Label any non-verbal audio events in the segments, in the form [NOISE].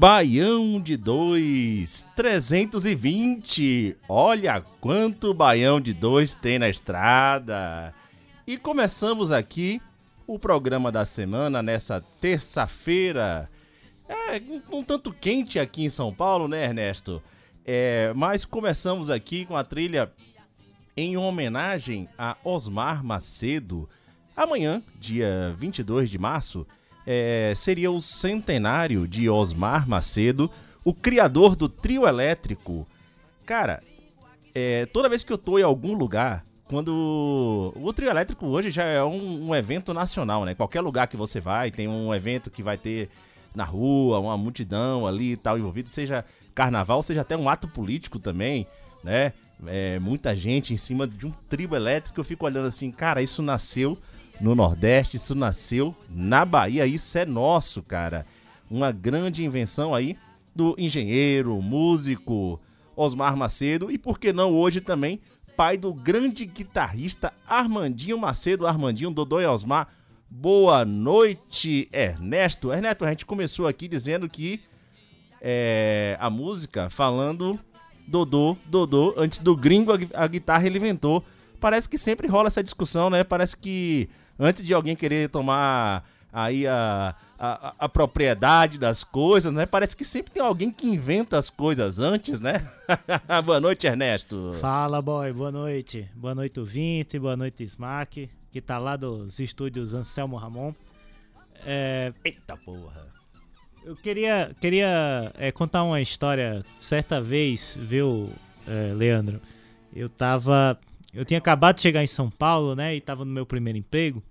Baião de 2, 320. Olha quanto baião de 2 tem na estrada. E começamos aqui o programa da semana nessa terça-feira. É um, um tanto quente aqui em São Paulo, né, Ernesto? É, mas começamos aqui com a trilha em homenagem a Osmar Macedo. Amanhã, dia 22 de março, é, seria o centenário de Osmar Macedo, o criador do trio elétrico. Cara, é, toda vez que eu tô em algum lugar, quando. O trio elétrico hoje já é um, um evento nacional, né? Qualquer lugar que você vai, tem um evento que vai ter na rua, uma multidão ali e tal envolvido, seja carnaval, seja até um ato político também, né? É, muita gente em cima de um trio elétrico. Eu fico olhando assim, cara, isso nasceu no Nordeste, isso nasceu na Bahia, isso é nosso, cara. Uma grande invenção aí do engenheiro, músico Osmar Macedo e por que não hoje também pai do grande guitarrista Armandinho Macedo, Armandinho Dodô e Osmar. Boa noite, Ernesto. Ernesto, a gente começou aqui dizendo que é, a música falando Dodô, Dodô, antes do gringo a, a guitarra ele inventou. Parece que sempre rola essa discussão, né? Parece que antes de alguém querer tomar aí a, a, a propriedade das coisas, né? Parece que sempre tem alguém que inventa as coisas antes, né? [LAUGHS] Boa noite, Ernesto. Fala, boy. Boa noite. Boa noite, ouvinte. Boa noite, Smack, que tá lá dos estúdios Anselmo Ramon. É, Eita porra. eu queria, queria é, contar uma história. Certa vez, viu, é, Leandro? Eu tava. Eu tinha acabado de chegar em São Paulo, né? E tava no meu primeiro emprego.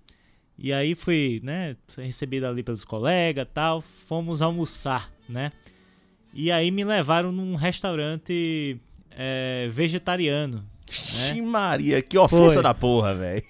E aí fui, né? Recebido ali pelos colegas tal. Fomos almoçar, né? E aí me levaram num restaurante é, vegetariano. Ixi, Maria, que ofensa Foi. da porra, velho.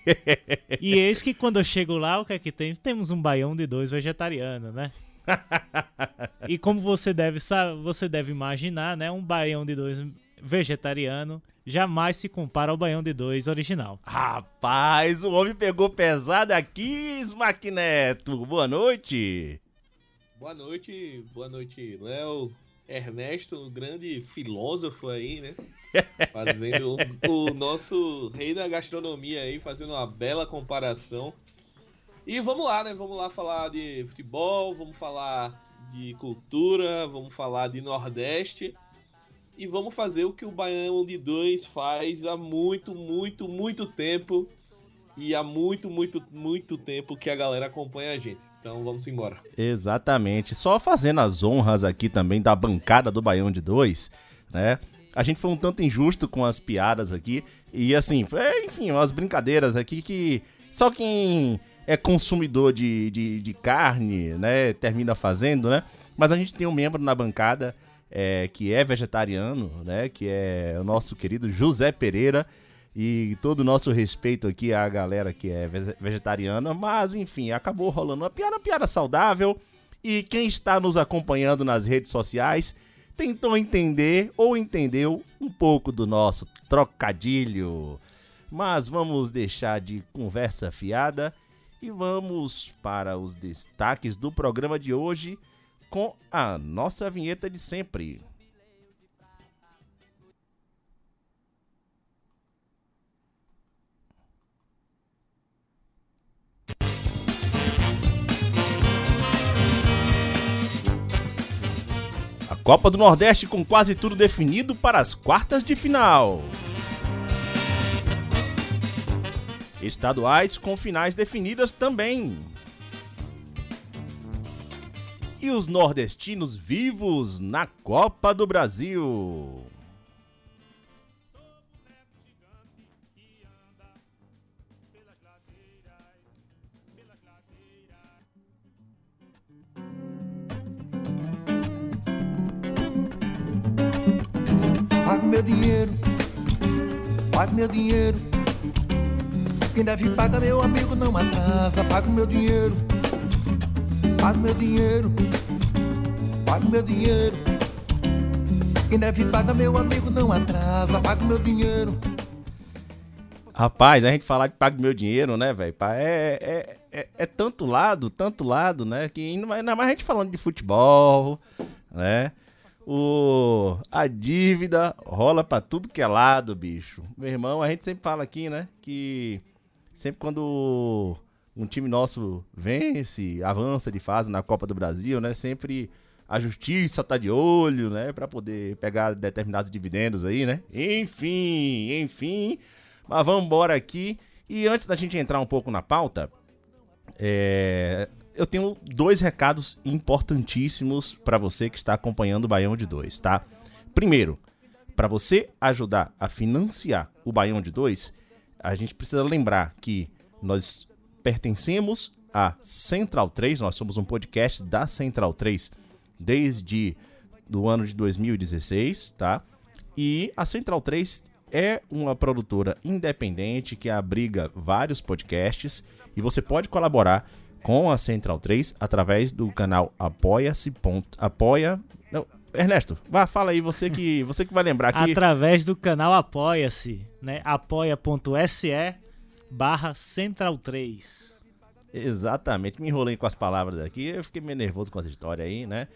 E eis que quando eu chego lá, o que é que tem? Temos um baião de dois vegetariano, né? [LAUGHS] E como você deve você deve imaginar, né? Um baião de dois vegetariano jamais se compara ao baião de dois original. Rapaz, o homem pegou pesado aqui, Smack Neto. Boa noite. Boa noite, boa noite, Léo. Ernesto, um grande filósofo aí, né? [LAUGHS] Fazendo o, o nosso rei da gastronomia aí, fazendo uma bela comparação. E vamos lá, né? Vamos lá falar de futebol, vamos falar de cultura, vamos falar de Nordeste. E vamos fazer o que o Baião de Dois faz há muito, muito, muito tempo. E há muito, muito, muito tempo que a galera acompanha a gente. Então vamos embora. Exatamente. Só fazendo as honras aqui também da bancada do Baião de Dois, né? A gente foi um tanto injusto com as piadas aqui. E assim, foi, enfim, umas brincadeiras aqui que só quem é consumidor de, de, de carne, né, termina fazendo, né? Mas a gente tem um membro na bancada é, que é vegetariano, né? Que é o nosso querido José Pereira. E todo o nosso respeito aqui à galera que é ve- vegetariana. Mas, enfim, acabou rolando uma piada, uma piada saudável. E quem está nos acompanhando nas redes sociais tentou entender ou entendeu um pouco do nosso trocadilho. Mas vamos deixar de conversa fiada e vamos para os destaques do programa de hoje com a nossa vinheta de sempre. Copa do Nordeste com quase tudo definido para as quartas de final. Estaduais com finais definidas também. E os nordestinos vivos na Copa do Brasil. Pague meu dinheiro, pague meu dinheiro. Quem deve pagar, meu amigo, não atrasa. Pague meu dinheiro, pague meu dinheiro, pague meu dinheiro. Quem deve pagar, meu amigo, não atrasa. Pague meu dinheiro. Rapaz, a gente falar de pague meu dinheiro, né, velho? É, é, é, é, tanto lado, tanto lado, né? Que ainda mais, ainda mais a gente falando de futebol, né? O, a dívida rola pra tudo que é lado, bicho. Meu irmão, a gente sempre fala aqui, né? Que sempre quando um time nosso vence, avança de fase na Copa do Brasil, né? Sempre a justiça tá de olho, né? Pra poder pegar determinados dividendos aí, né? Enfim, enfim. Mas vamos embora aqui. E antes da gente entrar um pouco na pauta, é, eu tenho dois recados importantíssimos para você que está acompanhando o Baião de 2, tá? Primeiro, para você ajudar a financiar o Baião de 2, a gente precisa lembrar que nós pertencemos à Central 3, nós somos um podcast da Central 3 desde do ano de 2016, tá? E a Central 3 é uma produtora independente que abriga vários podcasts e você pode colaborar com a Central 3 através do canal apoia-se. Apoia. Não, Ernesto, vá, fala aí, você que, você que vai lembrar que. Através do canal Apoia-se, né? apoia.se barra Central 3. Exatamente, me enrolei com as palavras aqui, eu fiquei meio nervoso com essa história aí, né?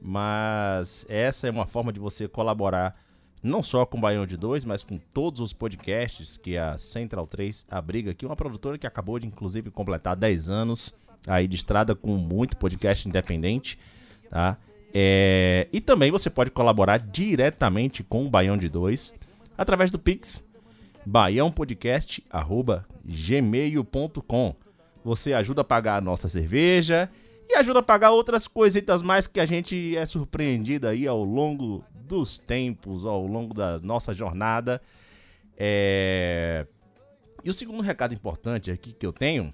Mas essa é uma forma de você colaborar não só com o Baião de 2, mas com todos os podcasts que a Central 3 abriga aqui, uma produtora que acabou de inclusive completar 10 anos aí de estrada com muito podcast independente, tá? É, e também você pode colaborar diretamente com o Baião de 2 através do Pix baiãopodcast@gmail.com. Você ajuda a pagar a nossa cerveja e ajuda a pagar outras coisitas mais que a gente é surpreendido aí ao longo dos tempos, ao longo da nossa jornada. É... E o segundo recado importante aqui que eu tenho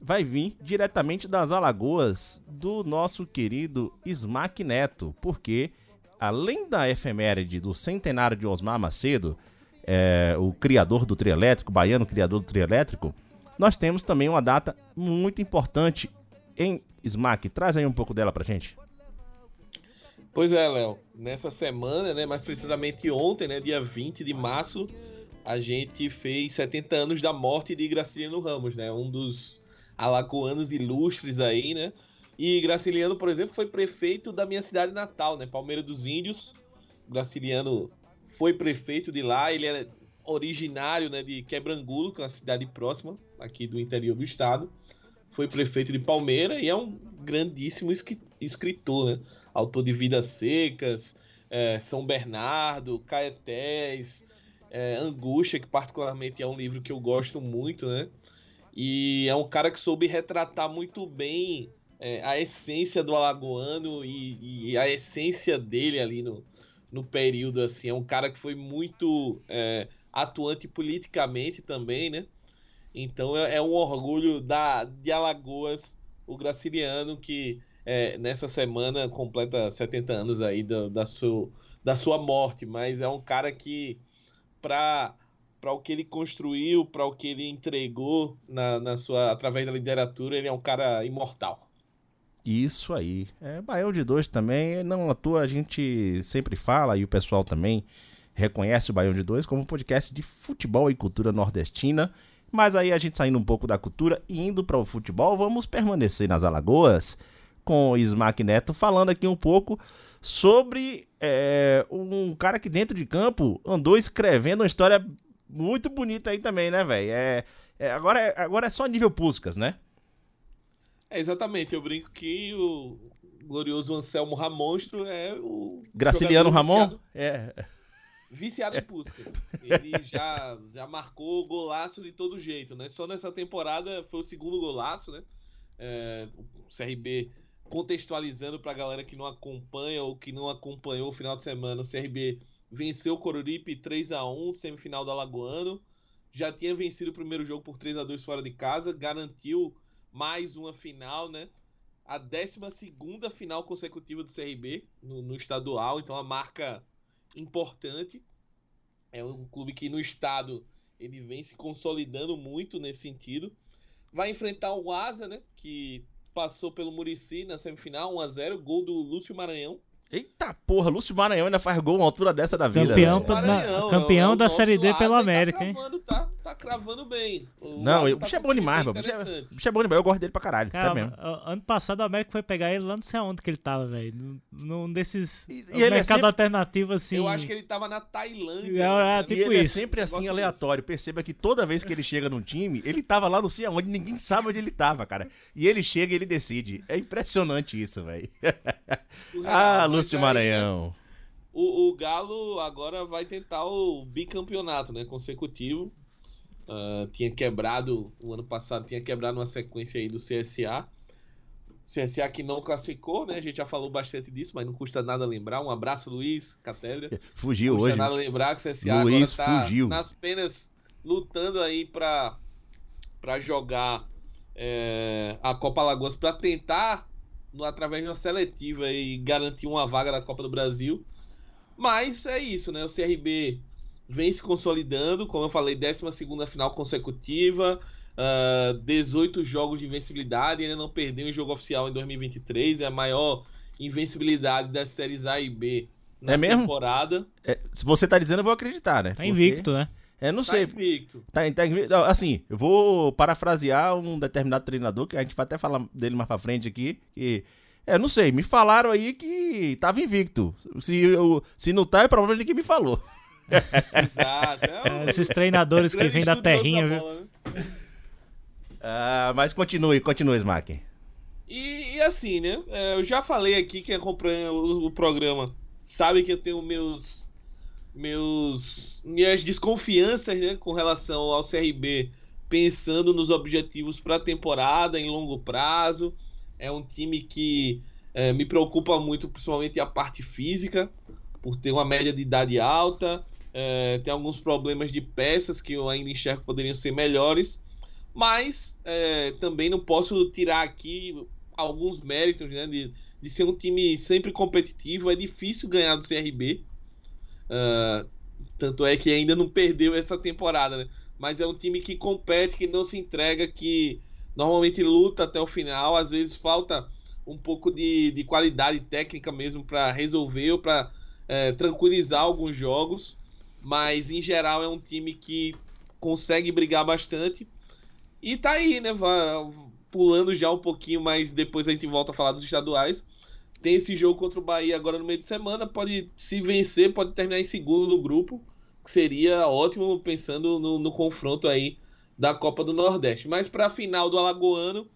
vai vir diretamente das Alagoas do nosso querido Smack Neto, porque além da efeméride do centenário de Osmar Macedo, é, o criador do trio elétrico, baiano criador do trio elétrico, nós temos também uma data muito importante em Smack. Traz aí um pouco dela pra gente. Pois é, Léo. Nessa semana, né, mais precisamente ontem, né, dia 20 de março, a gente fez 70 anos da morte de Graciliano Ramos, né, um dos alagoanos ilustres aí, né? E Graciliano, por exemplo, foi prefeito da minha cidade natal, né, Palmeira dos Índios. Graciliano foi prefeito de lá, ele é originário, né, de Quebrangulo, que é uma cidade próxima aqui do interior do estado. Foi prefeito de Palmeira e é um grandíssimo escritor, né? Autor de Vidas Secas, é, São Bernardo, Caetés, é, Angústia, que particularmente é um livro que eu gosto muito, né? E é um cara que soube retratar muito bem é, a essência do alagoano e, e, a essência dele ali no, no período, assim. É um cara que foi muito é, atuante politicamente também, né? Então é, é, um orgulho da, de Alagoas, o Graciliano, que é, nessa semana completa 70 anos aí da, da, sua, da sua morte. Mas é um cara que, para para o que ele construiu, para o que ele entregou na, na sua através da literatura, ele é um cara imortal. Isso aí. É, Baião de Dois também, não à toa a gente sempre fala, e o pessoal também reconhece o Baião de Dois como um podcast de futebol e cultura nordestina. Mas aí a gente saindo um pouco da cultura e indo para o futebol, vamos permanecer nas Alagoas com o Smack Neto falando aqui um pouco sobre é, um cara que dentro de campo andou escrevendo uma história muito bonita aí também, né, velho? É, é, agora, é, agora é só nível Puscas, né? É, exatamente. Eu brinco que o glorioso Anselmo Ramonstro é o. Graciliano Ramon? viciado- É. Viciado em Puskas. Ele já, já marcou golaço de todo jeito, né? Só nessa temporada foi o segundo golaço, né? É, o CRB contextualizando pra galera que não acompanha ou que não acompanhou o final de semana, o CRB venceu o Coruripe 3 a 1 semifinal do Alagoano. Já tinha vencido o primeiro jogo por 3 a 2 fora de casa, garantiu mais uma final, né? A 12 final consecutiva do CRB no, no estadual, então a marca importante. É um clube que no estado ele vem se consolidando muito nesse sentido. Vai enfrentar o Asa, né? Que passou pelo Murici na semifinal, 1x0, gol do Lúcio Maranhão. Eita porra, Lúcio Maranhão ainda faz gol uma altura dessa da vida. Campeão velho. pe- na- Maranhão, campeão é o da Série D pelo e América, tá hein? cravando, Tá, tá cravando bem. O Não, Asa o tá bicho é com bom demais, mano. O bicho é, o é bom demais. Eu gosto dele pra caralho, Cara, sério mesmo. ano passado o América foi pegar ele lá não sei aonde que ele tava, velho. Num- desses E- e ele é mercado sempre- alternativo assim. Eu acho que ele tava na Tailândia. É, é, né? tipo e ele isso. é sempre assim aleatório. Perceba que toda vez que ele chega num time, ele tava lá não sei aonde, ninguém sabe onde ele tava, cara. E ele chega e ele decide. É impressionante isso, velho. [LAUGHS] Ah, Mas Lúcio aí, Maranhão. O, o Galo agora vai tentar o bicampeonato, né? Consecutivo. Ah, tinha quebrado, o ano passado tinha quebrado uma sequência aí do CSA. CSA que não classificou, né? A gente já falou bastante disso, mas não custa nada lembrar. Um abraço, Luiz Catedra. [LAUGHS] Fugiu Não custa hoje. nada lembrar que o CSA Luiz agora tá fugiu. nas penas lutando aí pra jogar é, a Copa Alagoas pra tentar, através de uma seletiva, aí, garantir uma vaga na Copa do Brasil. Mas é isso, né? O CRB vem se consolidando, como eu falei, 12 final consecutiva, ah, 18 jogos de invencibilidade, ainda não perdeu em jogo oficial em 2023, é a maior invencibilidade das séries A e B na É mesmo? temporada. É, se você tá dizendo, eu vou acreditar, né? Tá Porque- invicto, né? É, não Tá sei. invicto. Tá, tá invicto. Assim, eu vou parafrasear um determinado treinador, que a gente vai até falar dele mais pra frente aqui. Que, é, não sei, me falaram aí que tava invicto. Se, eu, se não tá, é problema de quem me falou. [LAUGHS] Exato. É um É, Esses treinadores que vêm da terrinha, viu? bola, né? Ah, mas continue, continue, Smack. E, e assim, né? é, eu já falei aqui, quem acompanha o, o programa sabe que eu tenho meus. Meus minhas desconfianças né, com relação ao CRB, pensando nos objetivos para a temporada em longo prazo. É um time que é, me preocupa muito, principalmente a parte física, por ter uma média de idade alta. é, tem alguns problemas de peças que eu ainda enxergo poderiam ser melhores. Mas é, também não posso tirar aqui alguns méritos né, de, de ser um time sempre competitivo. É difícil ganhar do CRB. Ah, tanto é que ainda não perdeu essa temporada. Né? Mas é um time que compete, que não se entrega, que normalmente luta até o final. Às vezes falta um pouco de, de qualidade técnica mesmo para resolver ou para tranquilizar alguns jogos. Mas em geral é um time que consegue brigar bastante. E tá aí, né? Pulando já um pouquinho, mas depois a gente volta a falar dos estaduais. Tem esse jogo contra o Bahia agora no meio de semana. Pode se vencer, pode terminar em segundo no grupo. Que seria ótimo pensando no, no confronto aí da Copa do Nordeste. Mas pra final do Alagoano,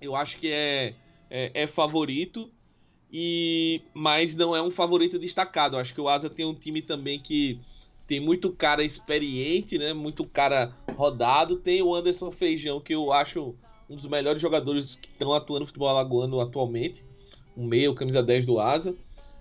eu acho que é, é, é favorito. E mas não é um favorito destacado. Eu acho que o Asa tem um time também que tem muito cara experiente, né? Muito cara rodado. Tem o Anderson Feijão, que eu acho um dos melhores jogadores que estão atuando no futebol alagoano atualmente. Um meio, camisa 10 do Asa.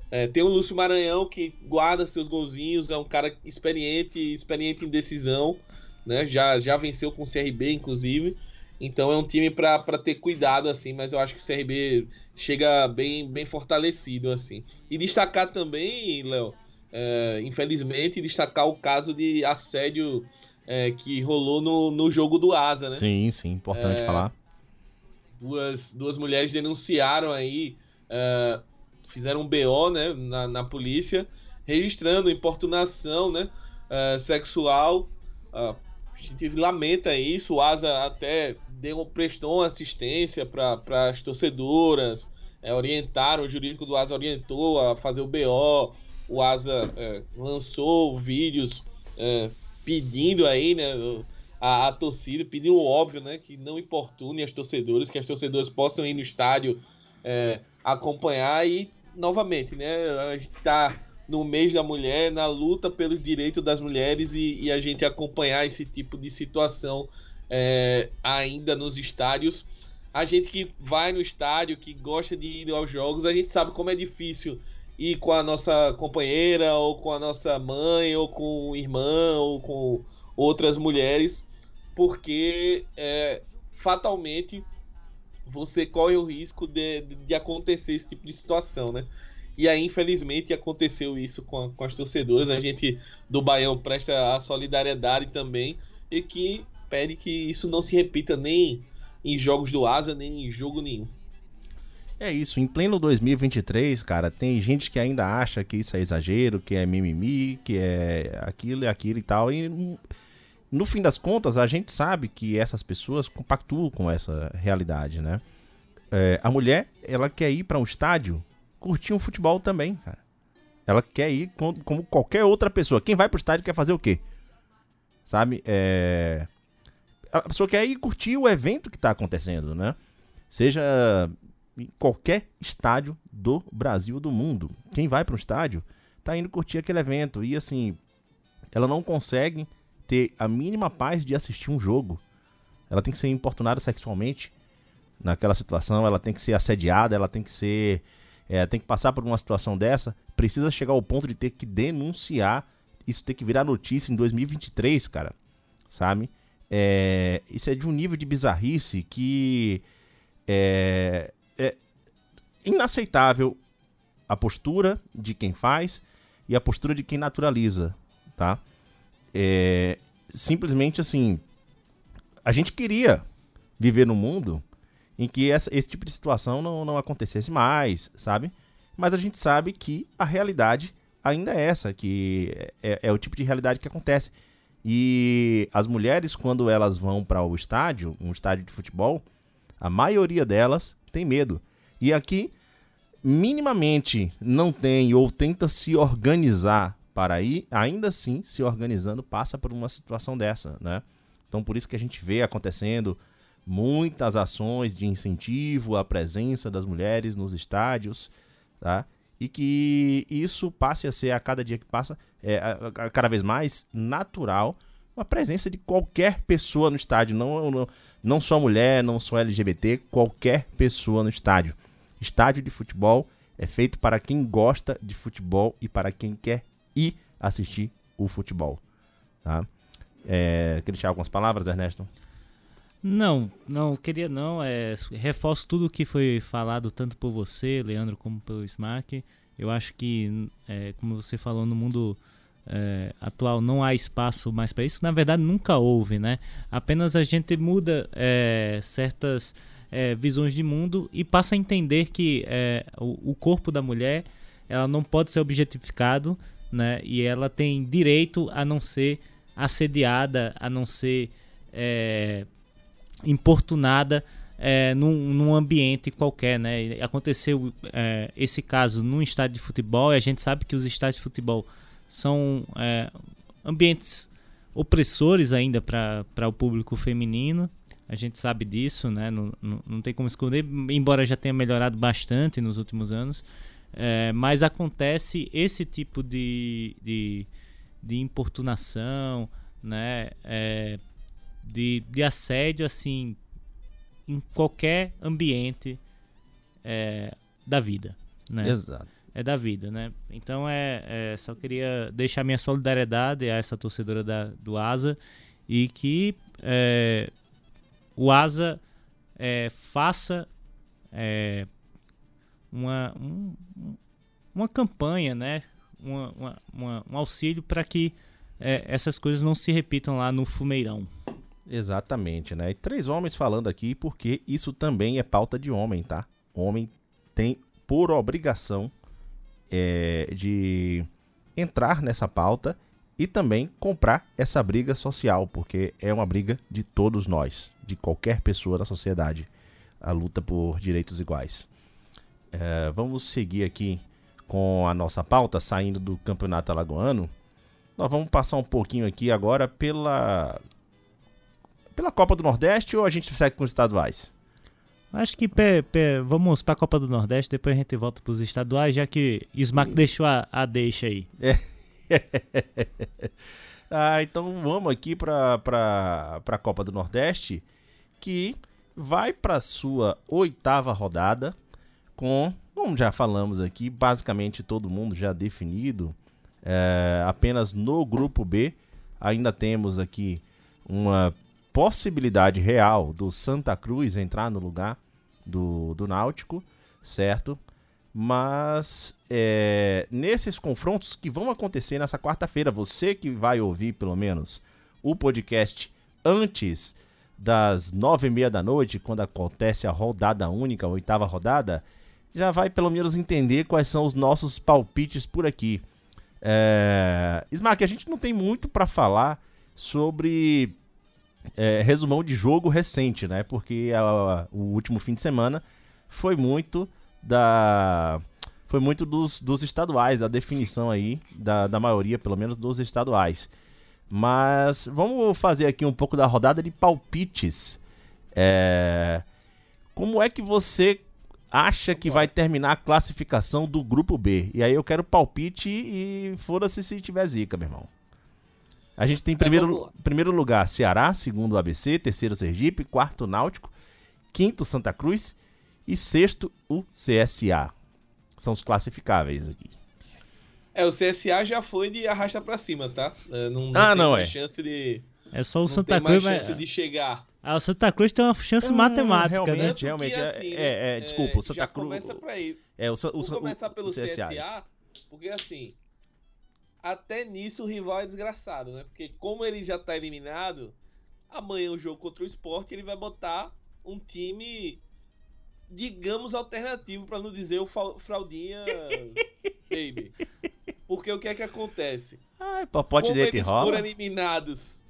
É, tem o Lúcio Maranhão, que guarda seus golzinhos, é um cara experiente, experiente em decisão, né? Já, já venceu com o CRB, inclusive. Então é um time para ter cuidado, assim, mas eu acho que o CRB chega bem, bem fortalecido, assim. E destacar também, Léo, é, infelizmente, destacar o caso de assédio é, que rolou no, no jogo do Asa, né? Sim, sim, importante É, falar. Duas, duas mulheres denunciaram aí, é, fizeram um BO né, na, na polícia, registrando importunação né, é, sexual. Ah, a gente lamenta isso, o Asa até deu, prestou assistência para as torcedoras, é, orientaram, o jurídico do Asa orientou a fazer o BO, o Asa é, lançou vídeos é, pedindo aí, né, a, a torcida, pediu óbvio, né, que não importune as torcedoras, que as torcedoras possam ir no estádio é, acompanhar e, novamente, né? A gente tá no mês da mulher, na luta pelo direito das mulheres e, e a gente acompanhar esse tipo de situação é, ainda nos estádios. A gente que vai no estádio, que gosta de ir aos jogos, a gente sabe como é difícil ir com a nossa companheira, ou com a nossa mãe, ou com irmã, ou com outras mulheres, porque é, fatalmente você corre o risco de, de, acontecer esse tipo de situação, né? E aí, infelizmente, aconteceu isso com, a, com as torcedoras. A gente do Baião presta a solidariedade também e que pede que isso não se repita nem em jogos do Asa, nem em jogo nenhum. É isso, em pleno 2023, cara, tem gente que ainda acha que isso é exagero, que é mimimi, que é aquilo e aquilo e tal. E no fim das contas, a gente sabe que essas pessoas compactuam com essa realidade, né? É, a mulher, ela quer ir para um estádio curtir um futebol também, cara. Ela quer ir como, como qualquer outra pessoa. Quem vai pro estádio quer fazer o quê? Sabe? É... A pessoa quer ir curtir o evento que tá acontecendo, né? Seja em qualquer estádio do Brasil do mundo. Quem vai para um estádio tá indo curtir aquele evento e assim, ela não consegue ter a mínima paz de assistir um jogo. Ela tem que ser importunada sexualmente naquela situação, ela tem que ser assediada, ela tem que ser é, tem que passar por uma situação dessa, precisa chegar ao ponto de ter que denunciar, isso tem que virar notícia em 2023, cara, sabe? É, isso é de um nível de bizarrice que é, é inaceitável a postura de quem faz e a postura de quem naturaliza, tá? É, simplesmente assim, a gente queria viver num mundo em que essa, esse tipo de situação não, não acontecesse mais, sabe? Mas a gente sabe que a realidade ainda é essa, que é, é o tipo de realidade que acontece. E as mulheres, quando elas vão para o estádio, um estádio de futebol, a maioria delas tem medo. E aqui, minimamente não tem ou tenta se organizar para ir, ainda assim, se organizando, passa por uma situação dessa, né? Então, por isso que a gente vê acontecendo muitas ações de incentivo à presença das mulheres nos estádios, tá? E que isso passe a ser, a cada dia que passa, é, a, a, cada vez mais natural, a presença de qualquer pessoa no estádio, não, não não só mulher, não só LGBT, qualquer pessoa no estádio. Estádio de futebol é feito para quem gosta de futebol e para quem quer ir assistir o futebol. Tá? É, deixar algumas palavras, Ernesto? Não, não queria não. É, reforço tudo o que foi falado tanto por você, Leandro, como pelo Smack. Eu acho que, é, como você falou, no mundo é, atual não há espaço mais para isso. Na verdade, nunca houve, né? Apenas a gente muda é, certas é, visões de mundo e passa a entender que é, o, o, corpo da mulher ela não pode ser objetificado, né? E ela tem direito a não ser assediada, a não ser é, importunada. É, num, num, ambiente qualquer, né? Aconteceu é, esse caso num estádio de futebol e a gente sabe que os estádios de futebol são é, ambientes opressores ainda para o público feminino. A gente sabe disso, né? Não, não, não, tem como esconder, embora já tenha melhorado bastante nos últimos anos. É, mas acontece esse tipo de, de, de importunação, né? É, de, de assédio, assim, em qualquer ambiente é, da vida. Né? Exato é da vida, né? Então é, é, só queria deixar minha solidariedade a essa torcedora da, do Asa e que é, o Asa é, faça uma, um, uma campanha, né? Uma, uma, uma, um auxílio para que é, essas coisas não se repitam lá no Fumeirão. Exatamente, né? E três homens falando aqui porque isso também é pauta de homem, tá? Homem tem por obrigação é, de entrar nessa pauta e também comprar essa briga social, porque é uma briga de todos nós, de qualquer pessoa na sociedade, a luta por direitos iguais. É, vamos seguir aqui com a nossa pauta, saindo do campeonato alagoano. Nós vamos passar um pouquinho aqui agora pela pela Copa do Nordeste ou a gente segue com os estaduais? Acho que pé, pé, vamos pra Copa do Nordeste, depois a gente volta pros estaduais, já que Smack deixou a, a deixa aí. [LAUGHS] ah, então vamos aqui para pra, pra Copa do Nordeste, que vai para sua oitava rodada, com, como já falamos aqui, basicamente todo mundo já definido, é, apenas no grupo B, ainda temos aqui uma possibilidade real do Santa Cruz entrar no lugar do, do Náutico, certo? Mas é, nesses confrontos que vão acontecer nessa quarta-feira, você que vai ouvir pelo menos o podcast antes das nove e meia da noite, quando acontece a rodada única, a oitava rodada, já vai pelo menos entender quais são os nossos palpites por aqui. É... Smack, a gente não tem muito para falar sobre é, resumão de jogo recente, né? Porque a, o último fim de semana foi muito da foi muito dos, dos estaduais, da definição aí da, da maioria, pelo menos dos estaduais. Mas vamos fazer aqui um pouco da rodada de palpites. É, como é que você acha que vai terminar a classificação do grupo B? E aí eu quero palpite e foda-se se tiver zica, meu irmão. A gente tem em primeiro, primeiro lugar Ceará, segundo ABC, terceiro Sergipe, quarto Náutico, quinto Santa Cruz e sexto o CSA. São os classificáveis aqui. É, o CSA já foi de arrasta para cima, tá? É, não, não ah, não é. chance de É só o não Santa tem Cruz mais chance mas... de chegar. Ah, o Santa Cruz tem uma chance hum, matemática, realmente, né? Realmente, é, assim, é, é, desculpa, o Santa Cruz. começa por aí. É, o, o, Vou começar pelo o CSA. CSA, porque assim, até nisso o rival é desgraçado, né? Porque como ele já tá eliminado, amanhã o jogo contra o Sport, ele vai botar um time digamos alternativo para não dizer o fraldinha [LAUGHS] baby. Porque o que é que acontece? Ai, papote como dele eles foram eliminados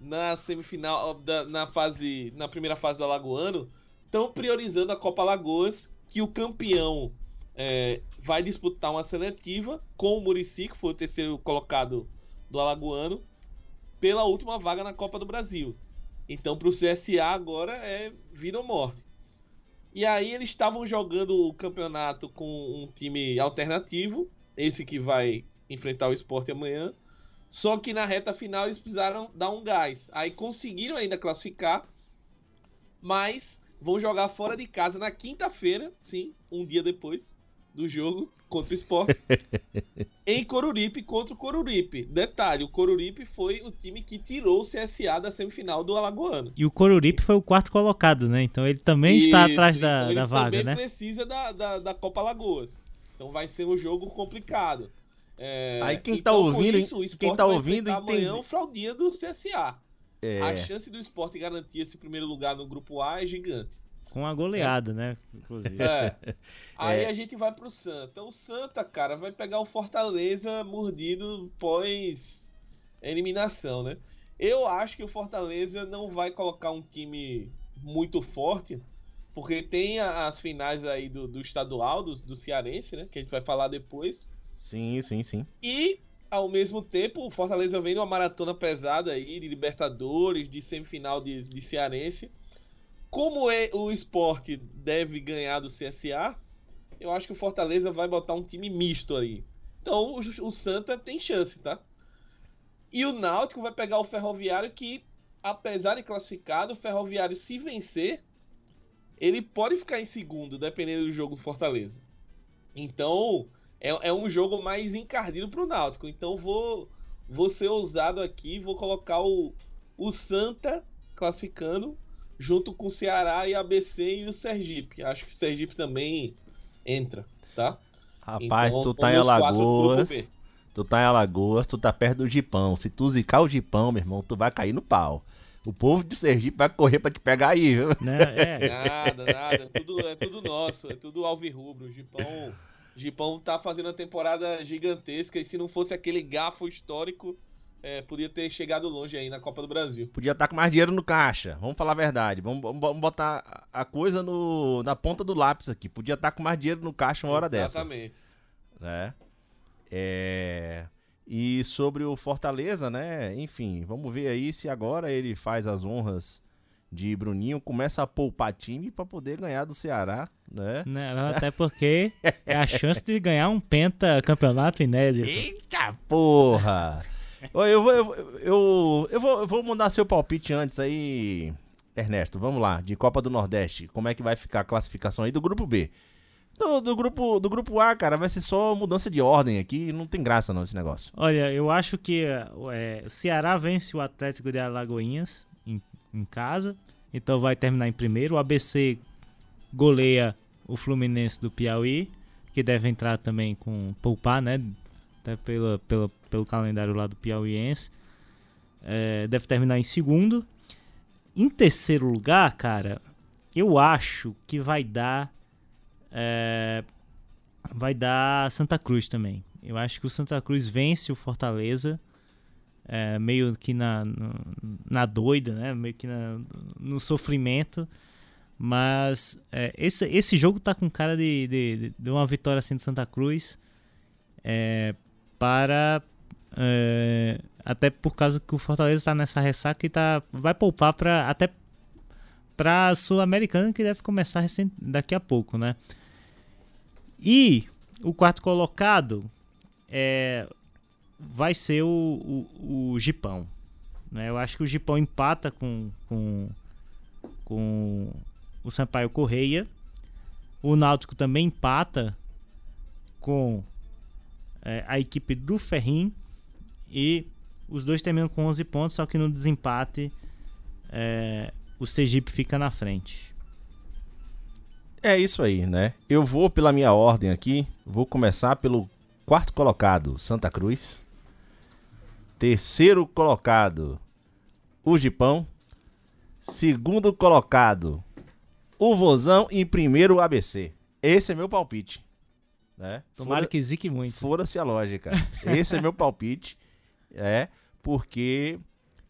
na semifinal da, na fase na primeira fase do Alagoano, estão priorizando a Copa Alagoas, que o campeão é, vai disputar uma seletiva com o Murici, que foi o terceiro colocado do Alagoano, pela última vaga na Copa do Brasil. Então, para o CSA agora é vida ou morte. E aí eles estavam jogando o campeonato com um time alternativo, esse que vai enfrentar o esporte amanhã. Só que na reta final eles precisaram dar um gás. Aí conseguiram ainda classificar, mas vão jogar fora de casa na quinta-feira, sim, um dia depois do jogo contra o Sport [LAUGHS] em Coruripe contra o Coruripe. Detalhe, o Coruripe foi o time que tirou o CSA da semifinal do Alagoano. E o Coruripe foi o quarto colocado, né? Então ele também Isso, está atrás da, então da vaga, também né? precisa da, da, da Copa Alagoas. Então vai ser um jogo complicado. É, Aí quem então, tá ouvindo, isso, quem tá ouvindo enfrentar amanhã entende. o fraldinha do CSA. É. A chance do Sport garantir esse primeiro lugar no grupo A é gigante. Com a goleada, né? Inclusive. É. [LAUGHS] Aí a gente vai pro Santa. O Santa, cara, vai pegar o Fortaleza mordido pós eliminação, né? Eu acho que o Fortaleza não vai colocar um time muito forte, porque tem as finais aí do, do estadual, do, do Cearense, né? Que a gente vai falar depois. Sim, sim, sim. E, ao mesmo tempo, o Fortaleza vem numa maratona pesada aí de Libertadores, de semifinal de, de Cearense. Como é, o esporte deve ganhar do CSA, eu acho que o Fortaleza vai botar um time misto aí. Então o, o Santa tem chance, tá? E o Náutico vai pegar o Ferroviário que, apesar de classificado, o Ferroviário se vencer, ele pode ficar em segundo, dependendo do jogo do Fortaleza. Então, é, é um jogo mais encardido pro Náutico. Então, vou, vou ser ousado aqui, vou colocar o, o Santa classificando, junto com o Ceará e ABC e o Sergipe. Acho que o Sergipe também entra, tá? Rapaz, Então, tu tá em Alagoas. Tu tá em Alagoas, tu tá perto do Gipão. Se tu zicar o Gipão, meu irmão, tu vai cair no pau. O povo de Sergipe vai correr pra te pegar aí, viu? Né? É. Nada, nada. É tudo, é tudo nosso, é tudo alvirrubro. O Gipão, Gipão tá fazendo uma temporada gigantesca e se não fosse aquele gafo histórico, é, podia ter chegado longe aí na Copa do Brasil. Podia estar com mais dinheiro no caixa. Vamos falar a verdade. Vamos, vamos- botar a coisa no, na ponta do lápis aqui. Podia estar com mais dinheiro no caixa uma hora dessa. Exatamente. né? É... E sobre o Fortaleza, né? Enfim, vamos ver aí se agora ele faz as honras de Bruninho, começa a poupar time pra poder ganhar do Ceará, né? Não, até porque é a chance de ganhar um penta campeonato inédito. Eita porra! Eu, vou, eu, eu, eu, vou, eu vou mandar seu palpite antes aí, Ernesto. Vamos lá, de Copa do Nordeste. Como é que vai ficar a classificação aí do grupo B? Do, do grupo, do grupo A, cara, vai ser só mudança de ordem aqui. Não tem graça não esse negócio. Olha, eu acho que é, o Ceará vence o Atlético de Alagoinhas em casa. Então vai terminar em primeiro. O ABC goleia o Fluminense do Piauí, que deve entrar também com poupar, né? Até pela, pela, pelo calendário lá do Piauiense. É, deve terminar em segundo. Em terceiro lugar, cara, eu acho que vai dar. É, vai dar Santa Cruz também. Eu acho que o Santa Cruz vence o Fortaleza. É, meio que na, na doida, né? Meio que na, no sofrimento. Mas é, esse, esse jogo tá com cara de, de, de uma vitória assim Santa Cruz. É, para. É, até por causa que o Fortaleza está nessa ressaca e tá, vai poupar para até para Sul-Americana que deve começar daqui a pouco, né? E o quarto colocado é, vai ser o, o, o Gipão. Né? Eu acho que o Gipão empata com, com, com o Sampaio Correia. O Náutico também empata com é, a equipe do Ferrim e os dois terminam com 11 pontos, só que no desempate é, o Sergipe fica na frente. É isso aí, né? Eu vou pela minha ordem aqui, vou começar pelo quarto colocado, Santa Cruz. Terceiro colocado, o Gipão. Segundo colocado, o Vozão. E em primeiro, o ABC. Esse é meu palpite. Né? Tomara Fora, que zique muito. Fora-se a lógica. Esse é meu palpite. [LAUGHS] É, porque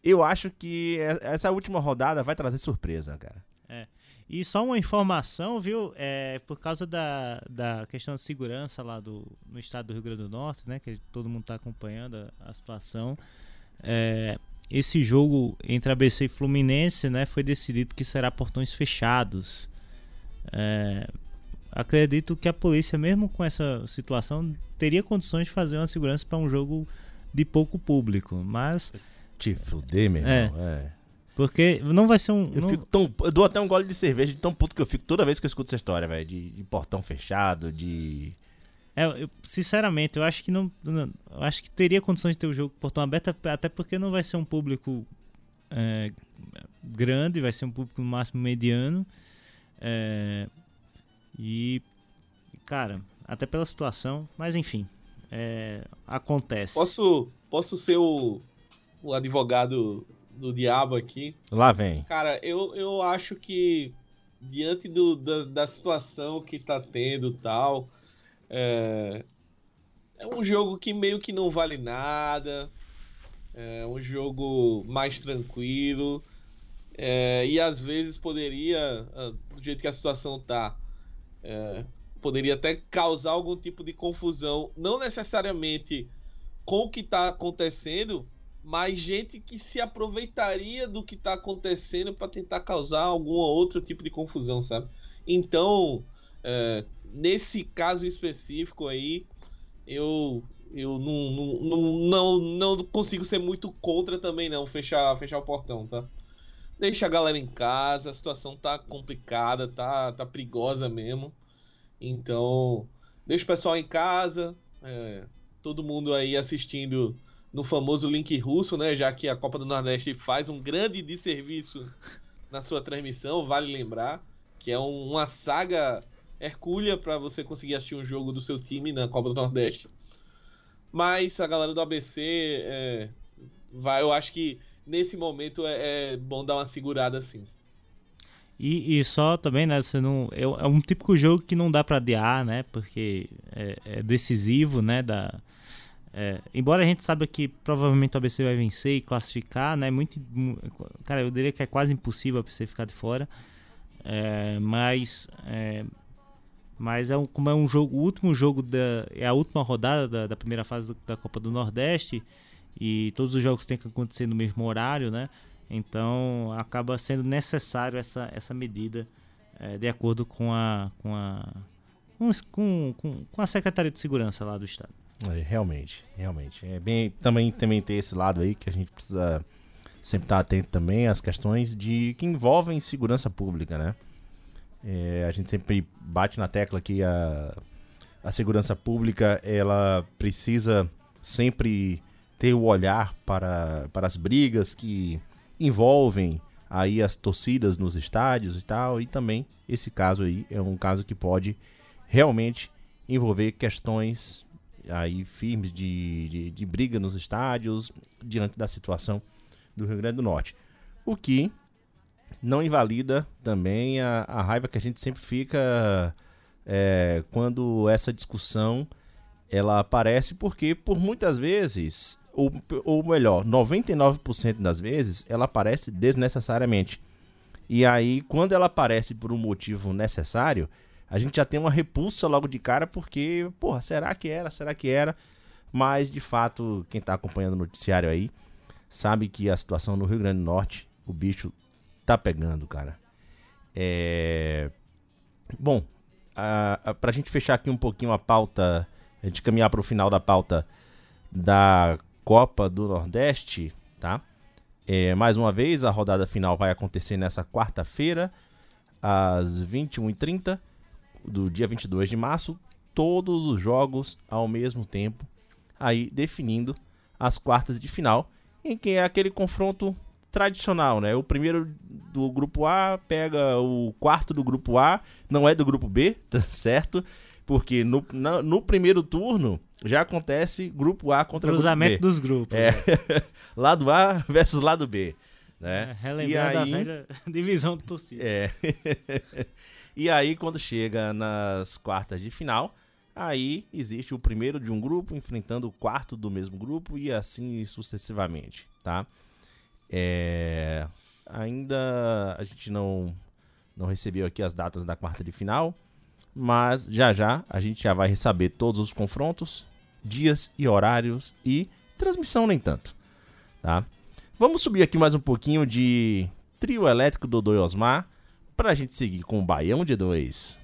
eu acho que essa última rodada vai trazer surpresa, cara. É. E só uma informação, viu? É, por causa da, da questão de segurança lá do, no estado do Rio Grande do Norte, né? Que todo mundo está acompanhando a, a situação. É, esse jogo entre ABC e Fluminense, né? Foi decidido que será portões fechados. É, acredito que a polícia, mesmo com essa situação, teria condições de fazer uma segurança para um jogo de pouco público, mas. Te fuder, meu é, irmão. É. Porque não vai ser um. Eu, não... fico tão, eu dou até um gole de cerveja de tão puto que eu fico toda vez que eu escuto essa história, velho. De, de, portão fechado, de. É, eu, sinceramente, eu acho que não, não, Eu acho que teria condições de ter o jogo portão aberto, até porque não vai ser um público é, grande, vai ser um público no máximo mediano. É, e, cara, até pela situação, mas enfim, é, acontece. Posso, posso ser o, o advogado do diabo aqui? Lá vem. Cara, eu, eu acho que diante do, da, da situação que tá tendo tal, é, é um jogo que meio que não vale nada, é um jogo mais tranquilo. É, e às vezes poderia, ah, do jeito que a situação tá, é, poderia até causar algum tipo de confusão, não necessariamente com o que está acontecendo, mas gente que se aproveitaria do que está acontecendo para tentar causar algum outro tipo de confusão, sabe? Então, é, nesse caso específico aí, eu eu não, não, não, não, consigo ser muito contra também não fechar fechar o portão, tá? Deixa a galera em casa, a situação tá complicada, tá, tá perigosa mesmo. Então, deixa o pessoal em casa, é, todo mundo aí assistindo no famoso link russo, né? Já que a Copa do Nordeste faz um grande desserviço na sua transmissão, vale lembrar que é um, uma saga hercúlea para você conseguir assistir um jogo do seu time na Copa do Nordeste. Mas a galera do ABC é, vai, eu acho que nesse momento é, é bom dar uma segurada assim. E, e, só também, né? Você não, é, é, um típico jogo que não dá para adiar, né? Porque é, é decisivo, né? Da, é, embora a gente saiba que provavelmente o ABC vai vencer e classificar, né? Muito, cara, eu diria que é quase impossível o ABC ficar de fora. É, mas, é, mas é um, como é um jogo, o último jogo da, é a última rodada da, da primeira fase da Copa do Nordeste e todos os jogos têm que acontecer no mesmo horário, né? Então acaba sendo necessário essa, essa medida é, de acordo com a, com, a, com, com, com a Secretaria de Segurança lá do Estado. É, realmente, realmente. É bem, também, também tem esse lado aí que a gente precisa sempre estar atento também às questões de que envolvem segurança pública, né? É, a gente sempre bate na tecla que a, a segurança pública ela precisa sempre ter o olhar para, para as brigas que envolvem aí as torcidas nos estádios e tal, e também esse caso aí é um caso que pode realmente envolver questões aí firmes de, de, de briga nos estádios diante da situação do Rio Grande do Norte. O que não invalida também a, a raiva que a gente sempre fica é, quando essa discussão ela aparece, porque por muitas vezes, ou, ou melhor, 99% das vezes, ela aparece desnecessariamente. E aí, quando ela aparece por um motivo necessário, a gente já tem uma repulsa logo de cara, porque, porra, será que era? Será que era? Mas, de fato, quem está acompanhando o noticiário aí sabe que a situação no Rio Grande do Norte, o bicho tá pegando, cara. É. Bom, a, a, pra gente fechar aqui um pouquinho a pauta, a gente caminhar para o final da pauta da Copa do Nordeste, tá? É, mais uma vez, a rodada final vai acontecer nessa quarta-feira, às 21h30 do dia 22 de março, todos os jogos ao mesmo tempo, aí definindo as quartas de final, em que é aquele confronto tradicional, né? O primeiro do grupo A pega o quarto do grupo A, não é do grupo B, [LAUGHS] tá certo? Porque no, no, no primeiro turno já acontece grupo A contra Cruzamento grupo B. dos grupos. É. né? [LAUGHS] lado A versus lado B. Né? É, relembrando a velha [LAUGHS] divisão de torcidas. É. e aí, quando chega nas quartas de final, aí existe o primeiro de um grupo enfrentando o quarto do mesmo grupo e assim sucessivamente, tá? É... Ainda a gente não, não recebeu aqui as datas da quarta de final, mas já já a gente já vai saber todos os confrontos, dias e horários e transmissão nem tanto, tá? Vamos subir aqui mais um pouquinho de trio elétrico Dodô e Osmar pra gente seguir com o Baião de 2.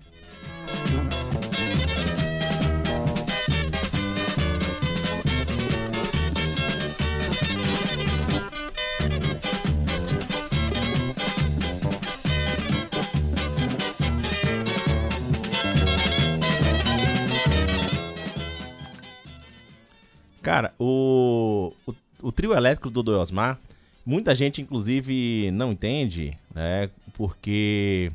Cara, o, o, o trio elétrico do Dodô Osmar, muita gente inclusive não entende, né? Porque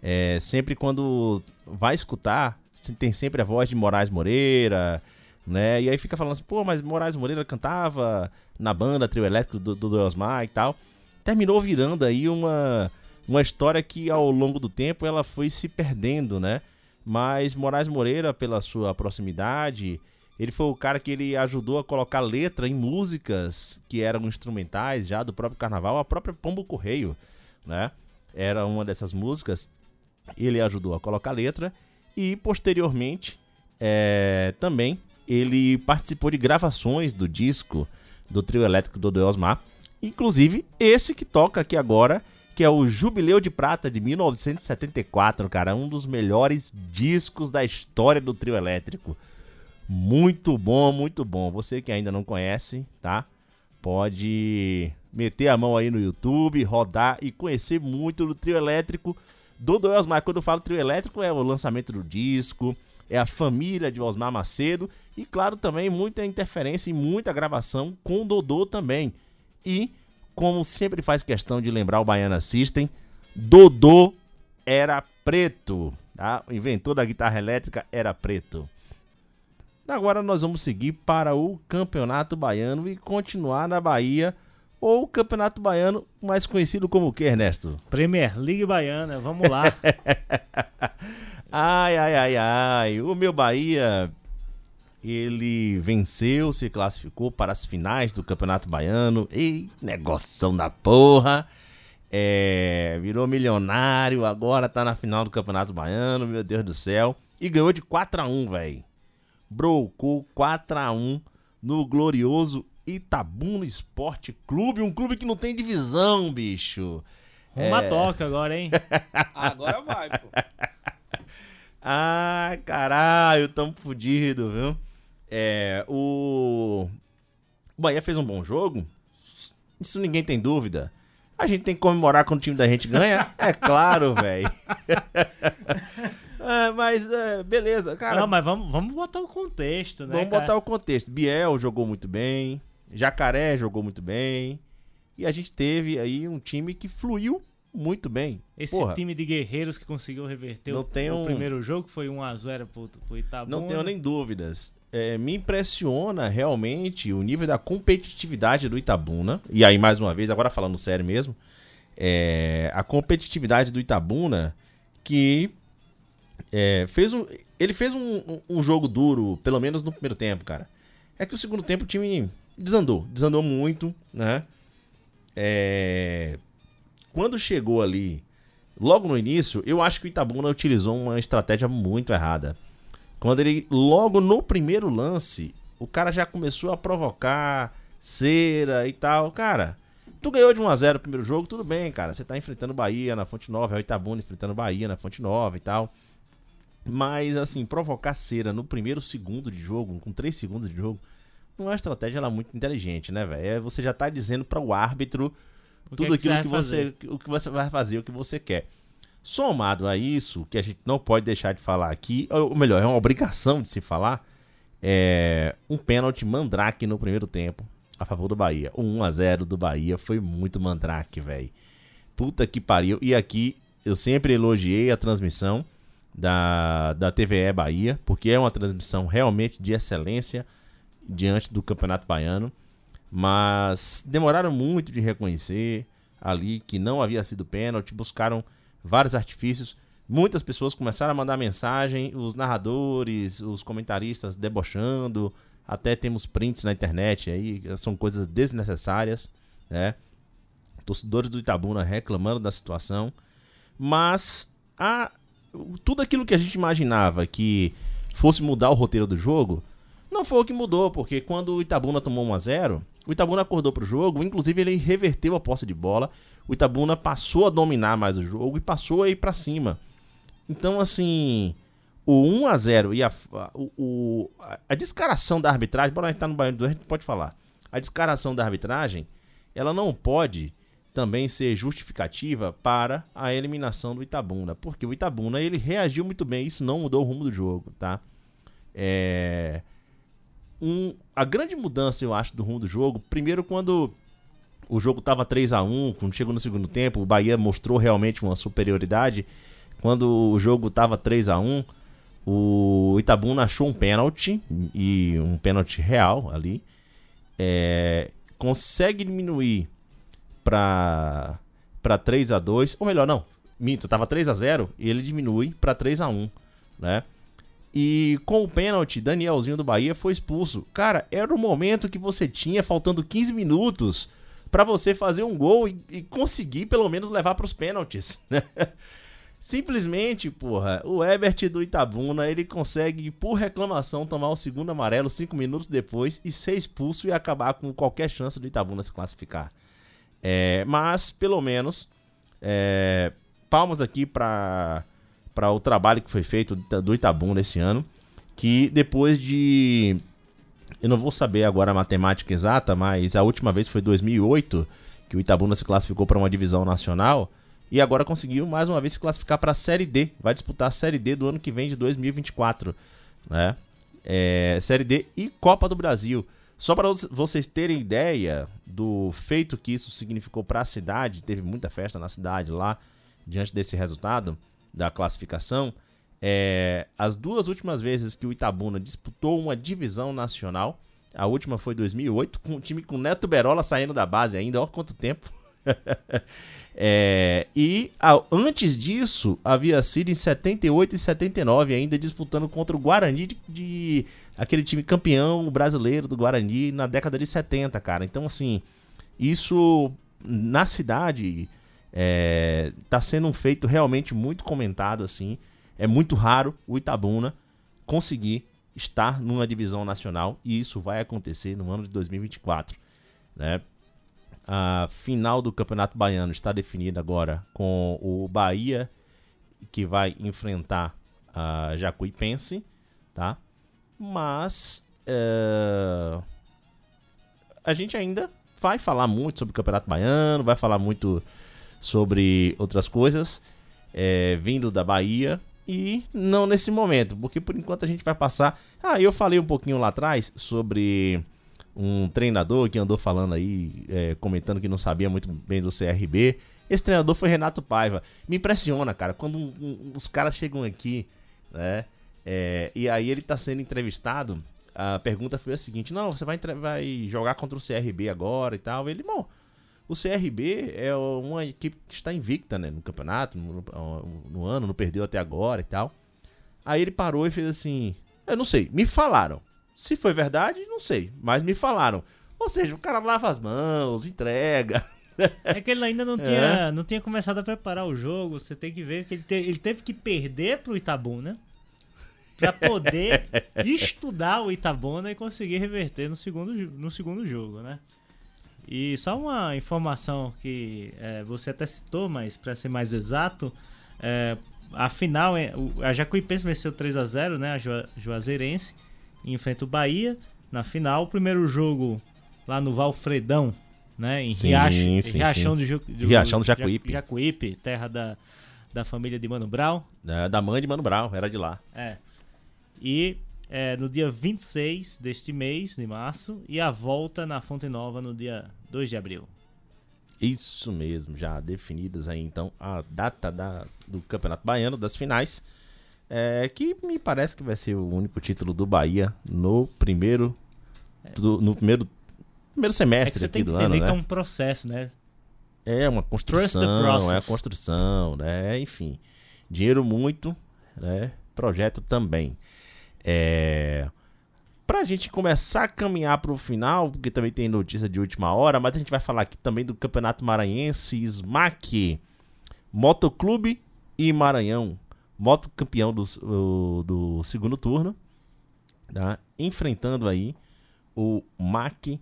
é, sempre quando vai escutar, tem sempre a voz de Moraes Moreira, né? E aí fica falando assim, pô, mas Moraes Moreira cantava na banda Trio Elétrico do, do Osmar e tal. Terminou virando aí uma, uma história que ao longo do tempo ela foi se perdendo, né? Mas Moraes Moreira, pela sua proximidade, ele foi o cara que ele ajudou a colocar letra em músicas que eram instrumentais já do próprio carnaval, a própria Pombo Correio, né? Era uma dessas músicas. Ele ajudou a colocar letra e posteriormente é, também ele participou de gravações do disco do trio elétrico do Osmar, inclusive esse que toca aqui agora, que é o Jubileu de Prata de 1974, cara, um dos melhores discos da história do trio elétrico. Muito bom, muito bom. Você que ainda não conhece, tá? Pode meter a mão aí no YouTube, rodar e conhecer muito do trio elétrico do do Osmar. Quando eu falo trio elétrico, é o lançamento do disco, é a família de Osmar Macedo e, claro, também muita interferência e muita gravação com o Dodô também. E, como sempre faz questão de lembrar o Baiana System, Dodô era preto, tá? O inventor da guitarra elétrica era preto. Agora nós vamos seguir para o Campeonato Baiano e continuar na Bahia, ou o Campeonato Baiano, mais conhecido como o que, Ernesto? Premier League Baiana, vamos lá. [LAUGHS] ai, ai, ai, ai. O meu Bahia, ele venceu, se classificou para as finais do Campeonato Baiano. Ei, negoção da porra. É, virou milionário, agora tá na final do Campeonato Baiano, meu Deus do céu. E ganhou de 4 a 1 velho brocou 4 a 1 no glorioso Itabuna Esporte Clube, um clube que não tem divisão, bicho. Uma É. toca agora, hein? [LAUGHS] Agora vai, pô. Ah, caralho, tamo fudido, viu? É, o... o Bahia fez um bom jogo, isso ninguém tem dúvida. A gente tem que comemorar quando o time da gente ganha? É claro, velho. [LAUGHS] Mas, é, beleza, cara. Não, mas vamos, vamos botar o contexto, né? Vamos cara? botar o contexto. Biel jogou muito bem, Jacaré jogou muito bem, e a gente teve aí um time que fluiu muito bem. Esse Porra, time de guerreiros que conseguiu reverter o, tem o primeiro jogo, que foi 1x0 pro, pro Itabuna. Não tenho nem dúvidas. É, me impressiona realmente o nível da competitividade do Itabuna. E aí, mais uma vez, agora falando sério mesmo, é, a competitividade do Itabuna que é, fez um, ele fez um, um- jogo duro, pelo menos no primeiro tempo, cara. É que o segundo tempo o time desandou, desandou muito, né? É, quando chegou ali, logo no início, eu acho que o Itabuna utilizou uma estratégia muito errada. Quando ele, logo no primeiro lance, o cara já começou a provocar cera e tal. Cara, tu ganhou de 1x0 o primeiro jogo, tudo bem, cara. Você tá enfrentando Bahia na Fonte Nova, é o Itabuna enfrentando Bahia na Fonte Nova e tal. Mas, assim, provocar cera no primeiro segundo de jogo, com 3 segundos de jogo, não é uma estratégia lá muito inteligente, né, velho? É, Você já tá dizendo para o árbitro O tudo é que aquilo você que você, o que você vai fazer, o que você quer. Somado a isso, que a gente não pode deixar de falar aqui, ou melhor, é uma obrigação de se falar, é um pênalti mandrake no primeiro tempo a favor do Bahia. O 1 a 0 do Bahia foi muito mandrake, velho. Puta que pariu. E aqui eu sempre elogiei a transmissão da, da TVE Bahia, porque é uma transmissão realmente de excelência diante do Campeonato Baiano. Mas demoraram muito de reconhecer ali que não havia sido pênalti, buscaram vários artifícios. Muitas pessoas começaram a mandar mensagem, os narradores, os comentaristas debochando, até temos prints na internet aí, são coisas desnecessárias, né? Torcedores do Itabuna reclamando da situação, mas a, tudo aquilo que a gente imaginava que fosse mudar o roteiro do jogo, não foi o que mudou, porque quando o Itabuna tomou 1 a 0 o Itabuna acordou pro jogo, inclusive ele reverteu a posse de bola, o Itabuna passou a dominar mais o jogo e passou a ir pra cima. Então, assim, o 1 a 0 e a, o, o- a- a descaração da arbitragem, bora a gente tá no Baiano 2, a gente pode falar. A descaração da arbitragem, ela não pode também ser justificativa para a eliminação do Itabuna, porque o Itabuna ele reagiu muito bem, isso não mudou o rumo do jogo, tá? É um, a grande mudança, eu acho, do rumo do jogo, primeiro quando o jogo tava 3 a 1 quando chegou no segundo tempo, o Bahia mostrou realmente uma superioridade. Quando o jogo tava 3 a 1 o Itabuna achou um pênalti, e um pênalti real ali. É, consegue diminuir pra, pra 3 a 2 ou melhor, não, minto, tava 3 a 0 e ele diminui pra 3 a 1 né? E com o pênalti, Danielzinho do Bahia foi expulso. Cara, era o momento que você tinha, faltando 15 minutos, pra você fazer um gol e, e conseguir pelo menos levar pros pênaltis. [LAUGHS] né? Simplesmente, porra, o Ebert do Itabuna, ele consegue, por reclamação, tomar o segundo amarelo 5 minutos depois e ser expulso e acabar com qualquer chance do Itabuna se classificar. É, mas, pelo menos, é, palmas aqui para o trabalho que foi feito do Itabuna esse ano, que depois de eu não vou saber agora a matemática exata, mas a última vez foi 2008 que o Itabuna se classificou para uma divisão nacional e agora conseguiu mais uma vez se classificar para a Série D. Vai disputar a Série D do ano que vem de 2024, né? É, Série D e Copa do Brasil. Só para vocês terem ideia do feito que isso significou para a cidade, teve muita festa na cidade lá diante desse resultado da classificação. É, as duas últimas vezes que o Itabuna disputou uma divisão nacional, a última foi 2008, com o time com Neto Berola saindo da base ainda, ó quanto tempo. [LAUGHS] É, e antes disso, havia sido em 78 e 79, ainda disputando contra o Guarani de, de- aquele time campeão brasileiro do Guarani na década de 70, cara. Então, assim, isso na cidade é, tá sendo um feito realmente muito comentado, assim. É muito raro o Itabuna conseguir estar numa divisão nacional e isso vai acontecer no ano de 2024, né? A final do Campeonato Baiano está definida agora com o Bahia que vai enfrentar a Jacuipense, tá? Mas é, a gente ainda vai falar muito sobre o Campeonato Baiano, vai falar muito sobre outras coisas é, vindo da Bahia e não nesse momento, porque por enquanto a gente vai passar. Ah, eu falei um pouquinho lá atrás sobre um treinador que andou falando aí, é, comentando que não sabia muito bem do CRB. Esse treinador foi Renato Paiva. Me impressiona, cara, quando um, um, os caras chegam aqui, né? É, e aí ele tá sendo entrevistado. A pergunta foi a seguinte: Não, você vai, vai jogar contra o CRB agora e tal. Ele, bom, o CRB é uma equipe que está invicta né, no campeonato, no, no ano, não perdeu até agora e tal. Aí ele parou e fez assim: Eu não sei, me falaram. Se foi verdade, não sei, mas me falaram. Ou seja, o cara lava as mãos, entrega. É que ele ainda não, é. tinha, não tinha começado a preparar o jogo. Você tem que ver que ele, te, ele teve que perder pro Itabuna né? Pra poder estudar o Itabuna e conseguir reverter no segundo, no segundo jogo, né? E só uma informação que é, você até citou, mas para ser mais exato, é, a final, a Jacuipense venceu 3 a 0 né? A Juazeirense enfrenta o Bahia na final. O primeiro jogo lá no Valfredão, né? Em sim, Riacho, sim, Riachão, sim. Do, do, Riachão do Jacuípe. Jacuípe, terra da, da família de Mano Brown. É, da mãe de Mano Brown, era de lá. É. E é, no dia 26 deste mês, de março, e a volta na Fonte Nova no dia 2 de abril. Isso mesmo, já definidas aí então a data da, do Campeonato Baiano, das finais. É, que me parece que vai ser o único título do Bahia no primeiro. Do, no primeiro, primeiro semestre é aqui do ano. Né? Que é um processo, né? É uma construção, é a construção, né? Enfim. Dinheiro muito, né? Projeto também. É. Pra gente começar a caminhar pro final, porque também tem notícia de última hora, mas a gente vai falar aqui também do Campeonato Maranhense, SMAC, Motoclube e Maranhão moto campeão do, do segundo turno, tá? enfrentando aí o MAC.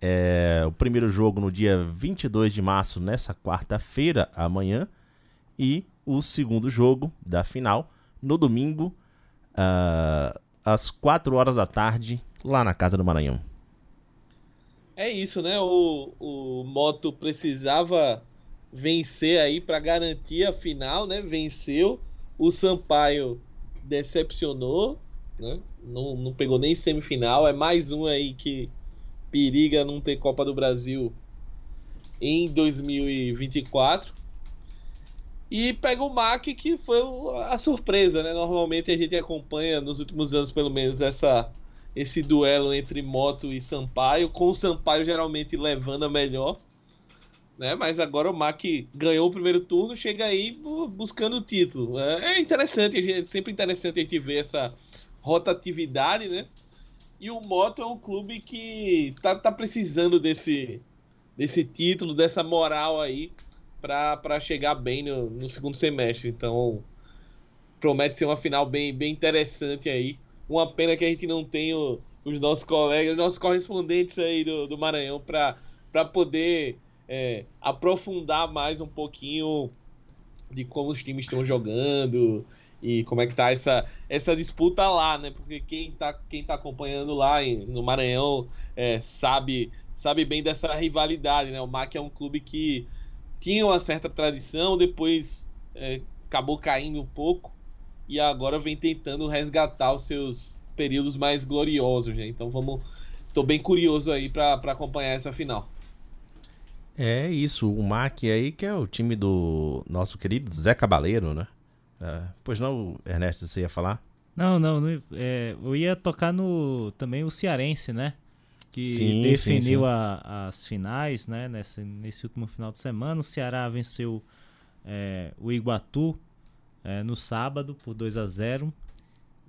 É, o primeiro jogo no dia 22 de março, nessa quarta-feira, amanhã. E o segundo jogo da final no domingo, uh, às 4 horas da tarde, lá na Casa do Maranhão. É isso, né? O, o Moto precisava vencer aí para garantir a final, né? Venceu o Sampaio decepcionou, né? Não, não pegou nem semifinal. É mais um aí que periga não ter Copa do Brasil em 2024. E pega o MAC, que foi a surpresa, né? Normalmente a gente acompanha nos últimos anos, pelo menos, essa, esse duelo entre Moto e Sampaio, com o Sampaio geralmente levando a melhor né? Mas agora o Mac ganhou o primeiro turno, chega aí buscando o título. É, é interessante, é sempre interessante a gente ver essa rotatividade, né? E o Moto é um clube que tá, tá precisando desse, desse título, dessa moral aí para chegar bem no, no, segundo semestre. Então promete ser uma final bem, bem interessante aí. Uma pena que a gente não o, os nossos colegas, os nossos correspondentes aí do, do Maranhão para poder é, aprofundar mais um pouquinho de como os times estão jogando e como é que tá essa, essa disputa lá, né? Porque quem tá, quem tá acompanhando lá no Maranhão é, sabe, sabe bem dessa rivalidade, né? O MAC é um clube que tinha uma certa tradição, depois é, acabou caindo um pouco e agora vem tentando resgatar os seus períodos mais gloriosos, né? Então vamos, tô bem curioso aí para acompanhar essa final. É isso, o MAC aí, que é o time do nosso querido Zé Cabaleiro, né? É, pois não, Ernesto, você ia falar? Não, não, não é, eu ia tocar no também o Cearense, né? Que sim, definiu sim, sim. A, as finais, né? Nesse, nesse último final de semana. O Ceará venceu é, o Iguatu é, no sábado por 2 a 0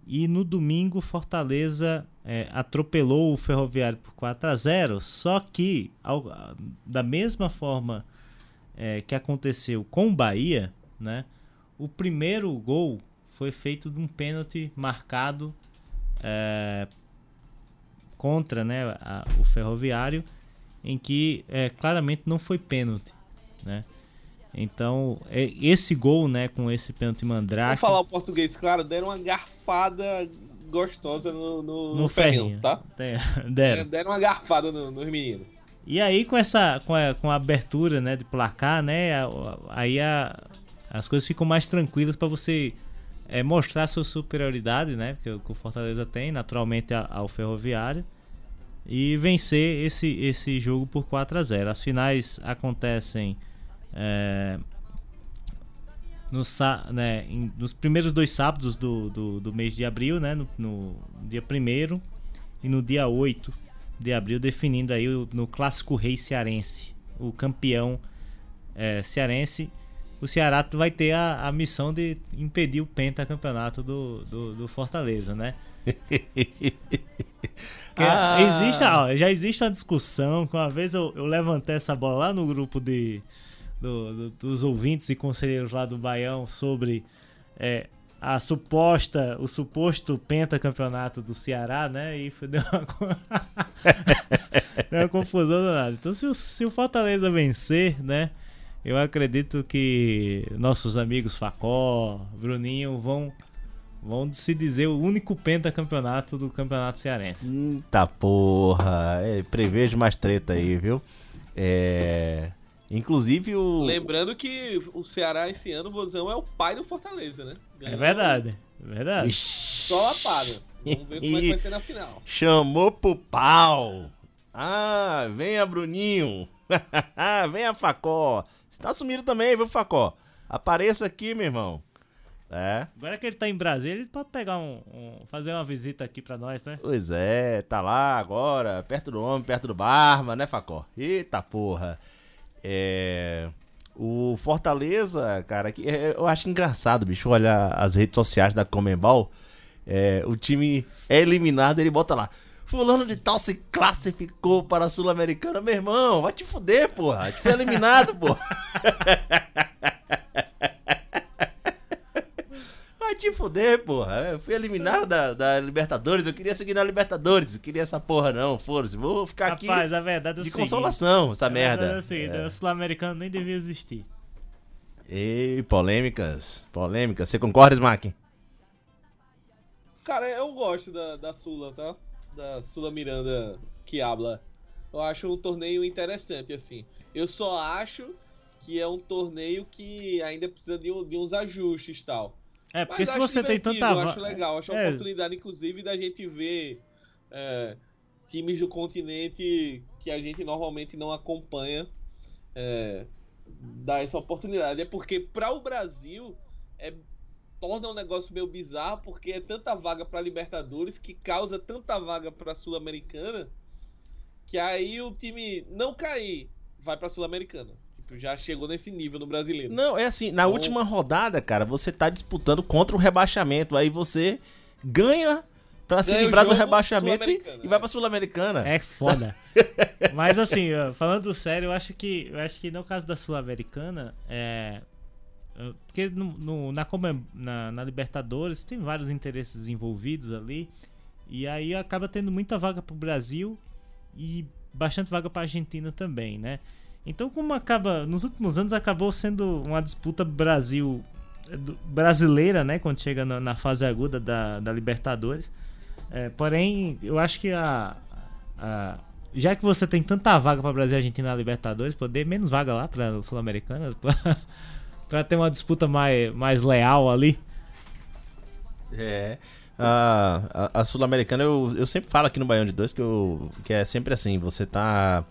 e no domingo, Fortaleza é, atropelou o Ferroviário por 4 a 0 Só que, ao, da mesma forma que aconteceu com o Bahia, né, o primeiro gol foi feito de um pênalti marcado contra né, a- o Ferroviário, em que é, claramente não foi pênalti. Né? Então, é- esse gol né, com esse pênalti mandrake. Vamos falar o português, claro, deram uma garfada gostosa no, no, no no ferrinho, ferrinho, tá? [LAUGHS] Deram. Deram uma garfada no- nos meninos. E aí com essa com a, com a abertura, né, de placar, né, aí a- as coisas ficam mais tranquilas para você é, mostrar sua superioridade, né, que, o- Fortaleza tem, naturalmente ao Ferroviário, e vencer esse esse jogo por 4 a 0. As finais acontecem é, no, né, em- nos primeiros dois sábados do, do, do mês de abril, né, no, no dia 1 e no dia 8 de abril, definindo aí o- no Clássico Rei Cearense, o campeão é, cearense. O Ceará vai ter a, a missão de impedir o pentacampeonato do, do, do Fortaleza, né? [LAUGHS] Ah. existe, ó, já existe uma discussão, que uma vez eu, eu levantei essa bola lá no grupo de, do- do- dos ouvintes e conselheiros lá do Baião sobre é, a suposta, o suposto pentacampeonato do Ceará, né? E foi, [LAUGHS] deu, uma, [LAUGHS] deu uma confusão danada. Então, se o, se o Fortaleza vencer, né? Eu acredito que nossos amigos Facó, Bruninho vão, vão se dizer o único pentacampeonato do campeonato cearense. Eita porra. É, prevejo mais treta aí, viu? É. Inclusive o. Lembrando que o Ceará esse ano, o Vozão é o pai do Fortaleza, né? É verdade, é verdade. Ixi, Só lapada. Vamos ver como é que vai ser na final. [LAUGHS] Chamou pro pau. Ah, venha Bruninho. [LAUGHS] venha Facó. Você tá sumido também, viu, Facó? Apareça aqui, meu irmão. É. Agora que ele tá em Brasília, ele pode pegar um, um- fazer uma visita aqui pra nós, né? Pois é, tá lá agora, perto do homem, perto do barba, né, Facó? Eita porra. É. O Fortaleza, cara, que é- eu acho engraçado, bicho, olhar as redes sociais da Comembol. É, o time é eliminado, ele bota lá. Fulano de tal se classificou para a Sul-Americana, meu irmão. Vai te fuder, porra. Gente foi eliminado, porra. [LAUGHS] Vai te fuder, porra. Eu fui eliminado da, da Libertadores. Eu queria seguir na Libertadores. Eu queria essa porra, não. Foda-se. Vou ficar aqui Rapaz, a verdade é de seguinte, consolação, essa a verdade merda. É o seguinte, o sul-americano nem devia existir. Ei, polêmicas. Polêmicas. Você concorda, Smack? Cara, eu gosto da, da Sula, tá? Da Sula Miranda que habla. Eu acho um torneio interessante, assim. Eu só acho que é um torneio que ainda precisa de, um- de uns ajustes e tal. É, porque Mas se você tem tanta Eu acho legal, acho uma É. oportunidade, inclusive, da gente ver é, times do continente que a gente normalmente não acompanha é, dar essa oportunidade. É porque para o Brasil é, torna um negócio meio bizarro, porque é tanta vaga para Libertadores que causa tanta vaga para Sul-Americana que aí o time não cair vai para Sul-Americana. Tipo, já chegou nesse nível no brasileiro. Não, é assim, na Então- última rodada, cara, você tá disputando contra o rebaixamento. Aí você ganha pra se livrar do rebaixamento e, e vai é. pra Sul-Americana. É foda. [LAUGHS] Mas assim, falando sério, eu acho que eu acho que no caso da Sul-Americana, é, porque no, no- na, na, na Libertadores tem vários interesses envolvidos ali e aí acaba tendo muita vaga pro Brasil e bastante vaga pra Argentina também, né? Então como acaba nos últimos anos acabou sendo uma disputa Brasil do- brasileira, né? Quando chega na, na fase aguda da, da Libertadores. É, porém, eu acho que a, a- já que você tem tanta vaga para Brasil e Argentina na Libertadores, poder menos vaga lá para Sul-Americana [LAUGHS] para ter uma disputa mais, mais leal ali. É. A, a, a Sul-Americana, eu, eu sempre falo aqui no Baião de Dois que, eu, que é sempre assim: você tá.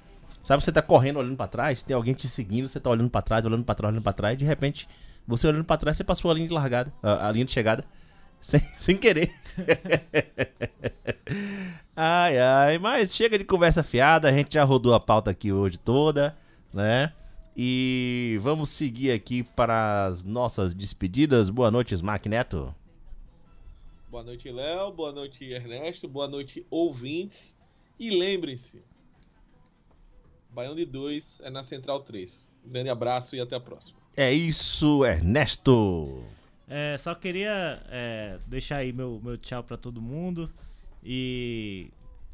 Sabe, você tá correndo olhando pra trás, tem alguém te seguindo, você tá olhando pra trás, olhando pra trás, olhando pra trás, e de repente, você olhando pra trás, você passou a linha de largada, a, a linha de chegada, [LAUGHS] sem, sem querer. [LAUGHS] ai, ai, mas chega de conversa fiada, a gente já rodou a pauta aqui hoje toda, né? E vamos seguir aqui para as nossas despedidas. Boa noite, Smack Neto. Boa noite, Léo. Boa noite, Ernesto. Boa noite, ouvintes. E lembrem-se: Baião de 2 é na Central 3. Um grande abraço e até a próxima. É isso, Ernesto. É, só queria é, deixar aí meu, meu tchau para todo mundo e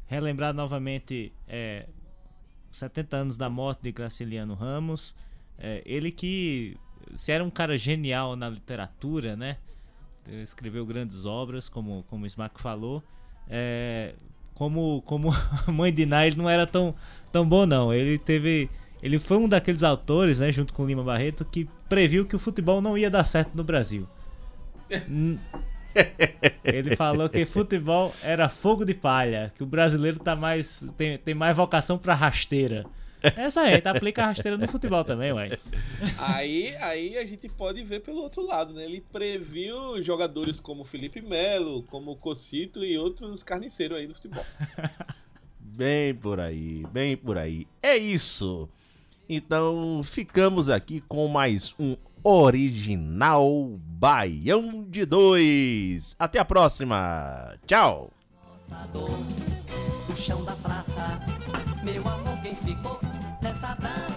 relembrar novamente é, 70 anos da morte de Graciliano Ramos. É, ele que se era um cara genial na literatura, né? Escreveu grandes obras, como, como o Smack falou. É, como, como Mãe de ele não era tão, tão bom, não. Ele teve. Ele foi um daqueles autores, né, junto com Lima Barreto, que previu que o futebol não ia dar certo no Brasil. [LAUGHS] Ele falou que futebol era fogo de palha, que o brasileiro tá mais tem, tem mais vocação para rasteira. Essa aí, tá aplica a rasteira no futebol também, ué. Aí, aí a gente pode ver pelo outro lado, né? Ele previu jogadores como Felipe Melo, como Cocito e outros carniceiros aí do futebol. Bem por aí, bem por aí. É isso. Então ficamos aqui com mais um original Baião de Dois. Até a próxima. Tchau. O chão da praça, meu amor, quem ficou nessa dança?